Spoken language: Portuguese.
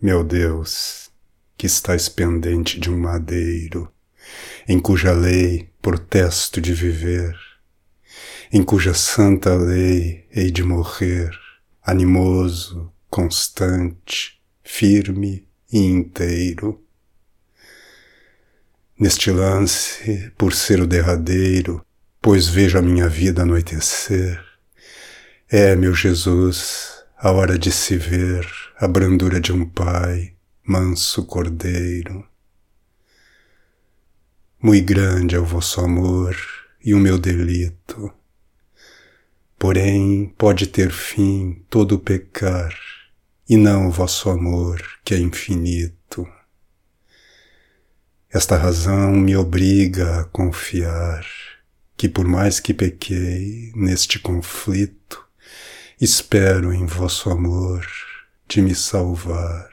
Meu Deus, que estás pendente de um madeiro, em cuja lei protesto de viver, em cuja santa lei hei de morrer, animoso, constante, firme e inteiro. Neste lance, por ser o derradeiro, pois vejo a minha vida anoitecer, é, meu Jesus, a hora de se ver a brandura de um pai, manso cordeiro. Muito grande é o vosso amor e o meu delito. Porém, pode ter fim todo o pecar, e não o vosso amor, que é infinito. Esta razão me obriga a confiar que, por mais que pequei neste conflito, espero em vosso amor de me salvar.